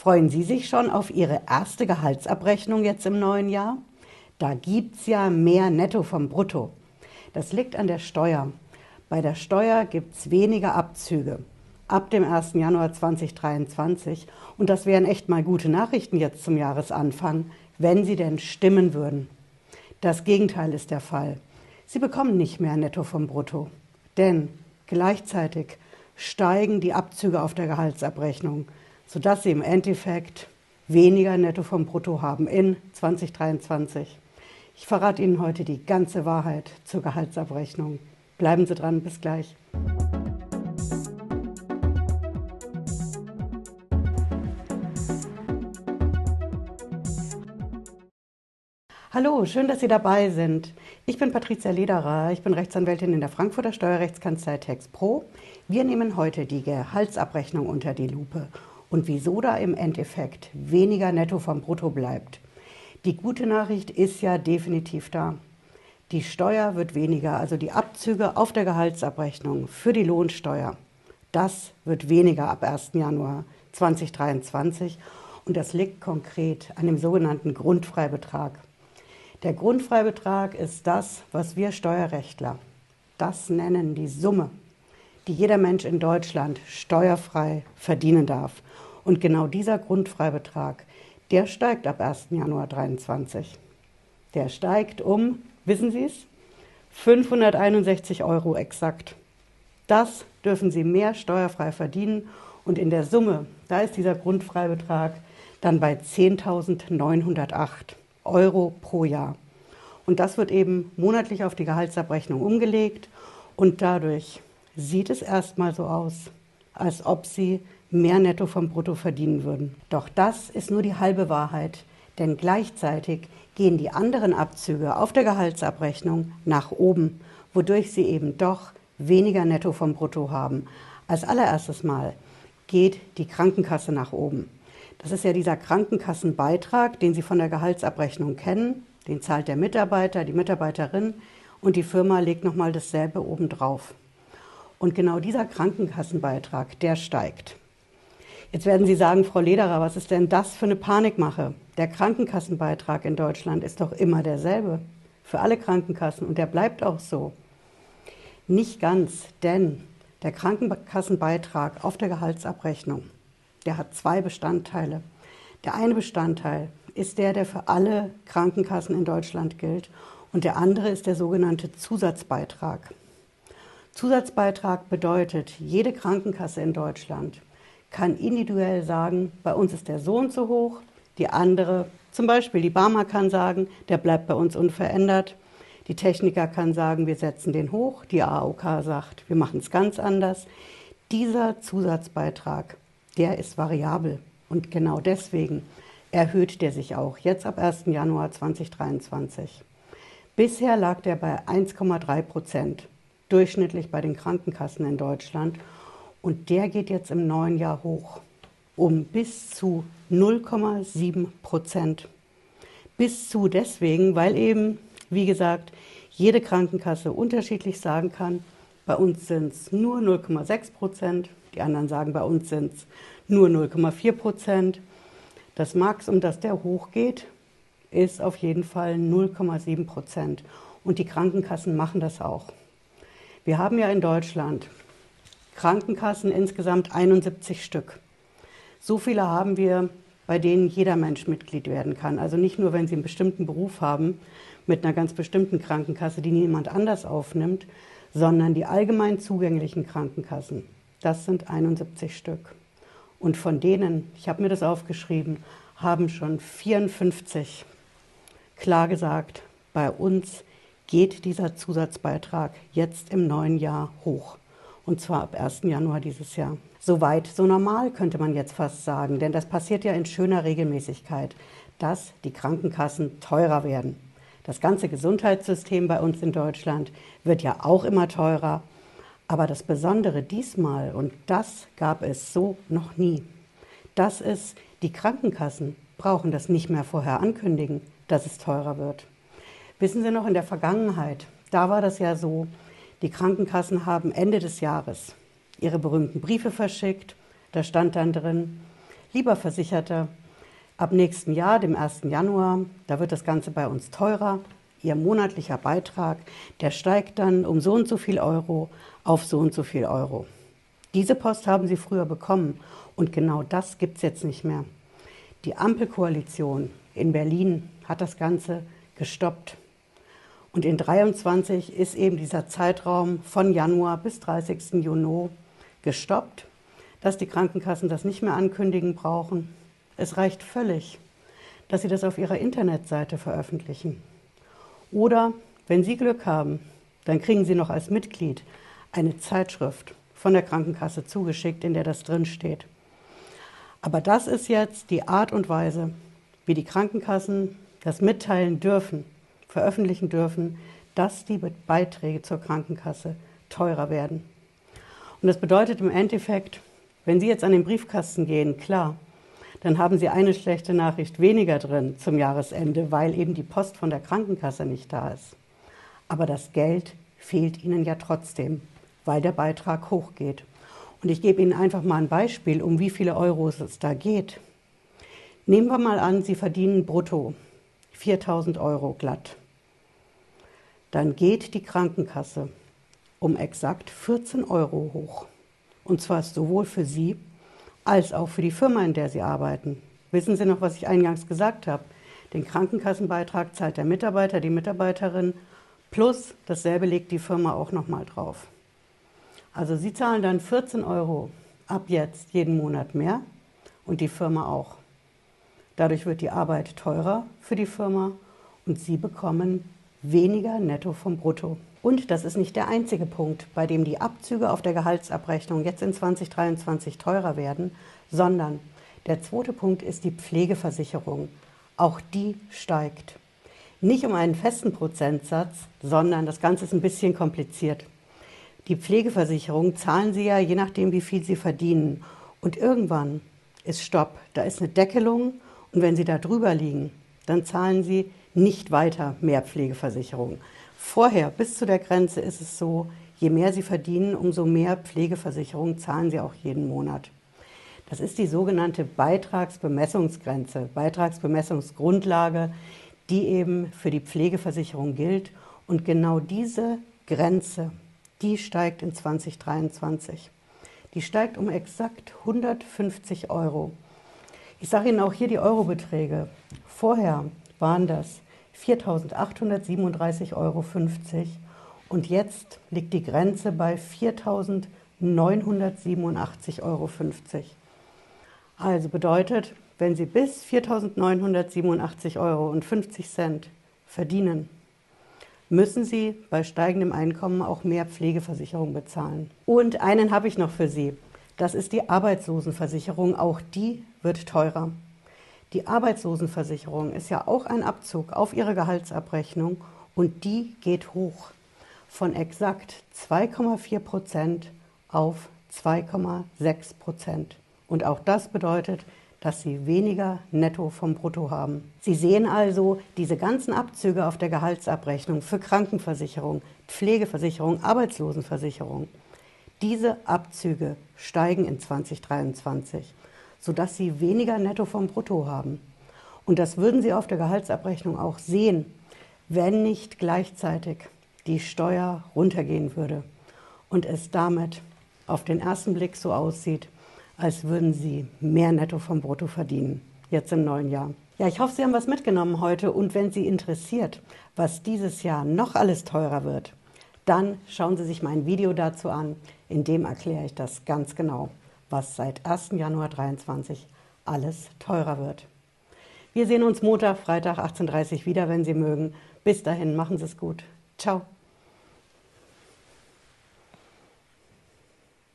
Freuen Sie sich schon auf Ihre erste Gehaltsabrechnung jetzt im neuen Jahr? Da gibt es ja mehr Netto vom Brutto. Das liegt an der Steuer. Bei der Steuer gibt es weniger Abzüge ab dem 1. Januar 2023. Und das wären echt mal gute Nachrichten jetzt zum Jahresanfang, wenn sie denn stimmen würden. Das Gegenteil ist der Fall. Sie bekommen nicht mehr Netto vom Brutto. Denn gleichzeitig steigen die Abzüge auf der Gehaltsabrechnung, sodass sie im Endeffekt weniger Netto vom Brutto haben in 2023. Ich verrate Ihnen heute die ganze Wahrheit zur Gehaltsabrechnung. Bleiben Sie dran, bis gleich. Hallo, schön, dass Sie dabei sind. Ich bin Patricia Lederer, ich bin Rechtsanwältin in der Frankfurter Steuerrechtskanzlei TexPro. Wir nehmen heute die Gehaltsabrechnung unter die Lupe und wieso da im Endeffekt weniger netto vom Brutto bleibt. Die gute Nachricht ist ja definitiv da. Die Steuer wird weniger, also die Abzüge auf der Gehaltsabrechnung für die Lohnsteuer. Das wird weniger ab 1. Januar 2023 und das liegt konkret an dem sogenannten Grundfreibetrag. Der Grundfreibetrag ist das, was wir Steuerrechtler das nennen, die Summe, die jeder Mensch in Deutschland steuerfrei verdienen darf. Und genau dieser Grundfreibetrag, der steigt ab 1. Januar 2023. Der steigt um, wissen Sie es, 561 Euro exakt. Das dürfen Sie mehr steuerfrei verdienen und in der Summe, da ist dieser Grundfreibetrag dann bei 10.908. Euro pro Jahr. Und das wird eben monatlich auf die Gehaltsabrechnung umgelegt und dadurch sieht es erstmal so aus, als ob sie mehr Netto vom Brutto verdienen würden. Doch das ist nur die halbe Wahrheit, denn gleichzeitig gehen die anderen Abzüge auf der Gehaltsabrechnung nach oben, wodurch sie eben doch weniger Netto vom Brutto haben. Als allererstes Mal geht die Krankenkasse nach oben. Das ist ja dieser Krankenkassenbeitrag, den Sie von der Gehaltsabrechnung kennen. Den zahlt der Mitarbeiter, die Mitarbeiterin und die Firma legt nochmal dasselbe obendrauf. Und genau dieser Krankenkassenbeitrag, der steigt. Jetzt werden Sie sagen, Frau Lederer, was ist denn das für eine Panikmache? Der Krankenkassenbeitrag in Deutschland ist doch immer derselbe für alle Krankenkassen und der bleibt auch so. Nicht ganz, denn der Krankenkassenbeitrag auf der Gehaltsabrechnung der hat zwei Bestandteile. Der eine Bestandteil ist der, der für alle Krankenkassen in Deutschland gilt und der andere ist der sogenannte Zusatzbeitrag. Zusatzbeitrag bedeutet, jede Krankenkasse in Deutschland kann individuell sagen, bei uns ist der Sohn zu hoch, die andere, zum Beispiel die Barmer kann sagen, der bleibt bei uns unverändert. Die Techniker kann sagen, wir setzen den hoch. Die AOK sagt, wir machen es ganz anders. Dieser Zusatzbeitrag der ist variabel. Und genau deswegen erhöht der sich auch jetzt ab 1. Januar 2023. Bisher lag der bei 1,3 Prozent, durchschnittlich bei den Krankenkassen in Deutschland. Und der geht jetzt im neuen Jahr hoch um bis zu 0,7 Prozent. Bis zu deswegen, weil eben, wie gesagt, jede Krankenkasse unterschiedlich sagen kann, bei uns sind es nur 0,6 Prozent, die anderen sagen, bei uns sind es nur 0,4 Prozent. Das Max, um das der hochgeht, ist auf jeden Fall 0,7 Prozent. Und die Krankenkassen machen das auch. Wir haben ja in Deutschland Krankenkassen insgesamt 71 Stück. So viele haben wir, bei denen jeder Mensch Mitglied werden kann. Also nicht nur, wenn sie einen bestimmten Beruf haben, mit einer ganz bestimmten Krankenkasse, die niemand anders aufnimmt, sondern die allgemein zugänglichen Krankenkassen. Das sind 71 Stück. Und von denen, ich habe mir das aufgeschrieben, haben schon 54 klar gesagt, bei uns geht dieser Zusatzbeitrag jetzt im neuen Jahr hoch. Und zwar ab 1. Januar dieses Jahr. Soweit, so normal könnte man jetzt fast sagen, denn das passiert ja in schöner Regelmäßigkeit, dass die Krankenkassen teurer werden. Das ganze Gesundheitssystem bei uns in Deutschland wird ja auch immer teurer. Aber das Besondere diesmal, und das gab es so noch nie, das ist, die Krankenkassen brauchen das nicht mehr vorher ankündigen, dass es teurer wird. Wissen Sie noch, in der Vergangenheit, da war das ja so, die Krankenkassen haben Ende des Jahres ihre berühmten Briefe verschickt. Da stand dann drin, Lieber Versicherter, ab nächsten Jahr, dem 1. Januar, da wird das Ganze bei uns teurer. Ihr monatlicher Beitrag, der steigt dann um so und so viel Euro auf so und so viel Euro. Diese Post haben Sie früher bekommen und genau das gibt es jetzt nicht mehr. Die Ampelkoalition in Berlin hat das Ganze gestoppt. Und in 23 ist eben dieser Zeitraum von Januar bis 30. Juni gestoppt, dass die Krankenkassen das nicht mehr ankündigen brauchen. Es reicht völlig, dass sie das auf ihrer Internetseite veröffentlichen. Oder, wenn Sie Glück haben, dann kriegen Sie noch als Mitglied eine Zeitschrift von der Krankenkasse zugeschickt, in der das drinsteht. Aber das ist jetzt die Art und Weise, wie die Krankenkassen das mitteilen dürfen, veröffentlichen dürfen, dass die Beiträge zur Krankenkasse teurer werden. Und das bedeutet im Endeffekt, wenn Sie jetzt an den Briefkasten gehen, klar, dann haben Sie eine schlechte Nachricht weniger drin zum Jahresende, weil eben die Post von der Krankenkasse nicht da ist. Aber das Geld fehlt Ihnen ja trotzdem, weil der Beitrag hochgeht. Und ich gebe Ihnen einfach mal ein Beispiel, um wie viele Euros es da geht. Nehmen wir mal an, Sie verdienen brutto 4000 Euro glatt. Dann geht die Krankenkasse um exakt 14 Euro hoch. Und zwar sowohl für Sie als auch für die Firma, in der Sie arbeiten. Wissen Sie noch, was ich eingangs gesagt habe? Den Krankenkassenbeitrag zahlt der Mitarbeiter, die Mitarbeiterin, plus dasselbe legt die Firma auch nochmal drauf. Also Sie zahlen dann 14 Euro ab jetzt jeden Monat mehr und die Firma auch. Dadurch wird die Arbeit teurer für die Firma und Sie bekommen weniger netto vom Brutto. Und das ist nicht der einzige Punkt, bei dem die Abzüge auf der Gehaltsabrechnung jetzt in 2023 teurer werden, sondern der zweite Punkt ist die Pflegeversicherung. Auch die steigt. Nicht um einen festen Prozentsatz, sondern das Ganze ist ein bisschen kompliziert. Die Pflegeversicherung zahlen Sie ja je nachdem, wie viel Sie verdienen. Und irgendwann ist Stopp. Da ist eine Deckelung und wenn Sie da drüber liegen, dann zahlen Sie nicht weiter mehr Pflegeversicherung. Vorher bis zu der Grenze ist es so, je mehr Sie verdienen, umso mehr Pflegeversicherung zahlen Sie auch jeden Monat. Das ist die sogenannte Beitragsbemessungsgrenze, Beitragsbemessungsgrundlage, die eben für die Pflegeversicherung gilt. Und genau diese Grenze, die steigt in 2023. Die steigt um exakt 150 Euro. Ich sage Ihnen auch hier die Eurobeträge. Vorher waren das 4.837,50 Euro und jetzt liegt die Grenze bei 4.987,50 Euro. Also bedeutet, wenn Sie bis 4.987,50 Euro verdienen, müssen Sie bei steigendem Einkommen auch mehr Pflegeversicherung bezahlen. Und einen habe ich noch für Sie. Das ist die Arbeitslosenversicherung. Auch die wird teurer. Die Arbeitslosenversicherung ist ja auch ein Abzug auf Ihre Gehaltsabrechnung und die geht hoch von exakt 2,4 Prozent auf 2,6 Prozent. Und auch das bedeutet, dass sie weniger netto vom Brutto haben. Sie sehen also diese ganzen Abzüge auf der Gehaltsabrechnung für Krankenversicherung, Pflegeversicherung, Arbeitslosenversicherung. Diese Abzüge steigen in 2023 sodass sie weniger netto vom Brutto haben. Und das würden Sie auf der Gehaltsabrechnung auch sehen, wenn nicht gleichzeitig die Steuer runtergehen würde und es damit auf den ersten Blick so aussieht, als würden Sie mehr netto vom Brutto verdienen, jetzt im neuen Jahr. Ja, ich hoffe, Sie haben was mitgenommen heute und wenn Sie interessiert, was dieses Jahr noch alles teurer wird, dann schauen Sie sich mein Video dazu an, in dem erkläre ich das ganz genau was seit 1. Januar 2023 alles teurer wird. Wir sehen uns Montag, Freitag 18.30 Uhr wieder, wenn Sie mögen. Bis dahin, machen Sie es gut. Ciao.